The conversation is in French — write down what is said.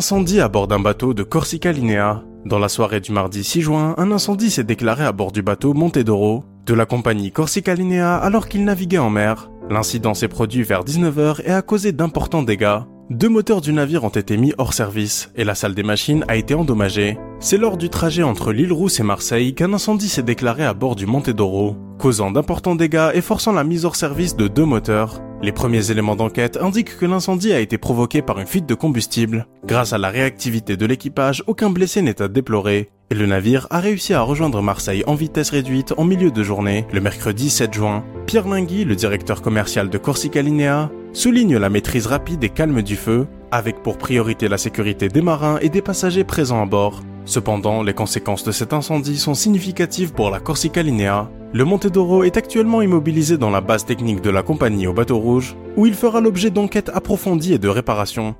incendie à bord d'un bateau de Corsica Linea. Dans la soirée du mardi 6 juin, un incendie s'est déclaré à bord du bateau Montedoro de la compagnie Corsica Linea alors qu'il naviguait en mer. L'incident s'est produit vers 19h et a causé d'importants dégâts. Deux moteurs du navire ont été mis hors service et la salle des machines a été endommagée. C'est lors du trajet entre l'île Rousse et Marseille qu'un incendie s'est déclaré à bord du Montedoro, causant d'importants dégâts et forçant la mise hors service de deux moteurs. Les premiers éléments d'enquête indiquent que l'incendie a été provoqué par une fuite de combustible. Grâce à la réactivité de l'équipage, aucun blessé n'est à déplorer. Et le navire a réussi à rejoindre Marseille en vitesse réduite en milieu de journée, le mercredi 7 juin. Pierre Lingui, le directeur commercial de Corsica Linea, souligne la maîtrise rapide et calme du feu, avec pour priorité la sécurité des marins et des passagers présents à bord. Cependant, les conséquences de cet incendie sont significatives pour la Corsica Linea. Le Montedoro est actuellement immobilisé dans la base technique de la compagnie au bateau rouge, où il fera l'objet d'enquêtes approfondies et de réparations.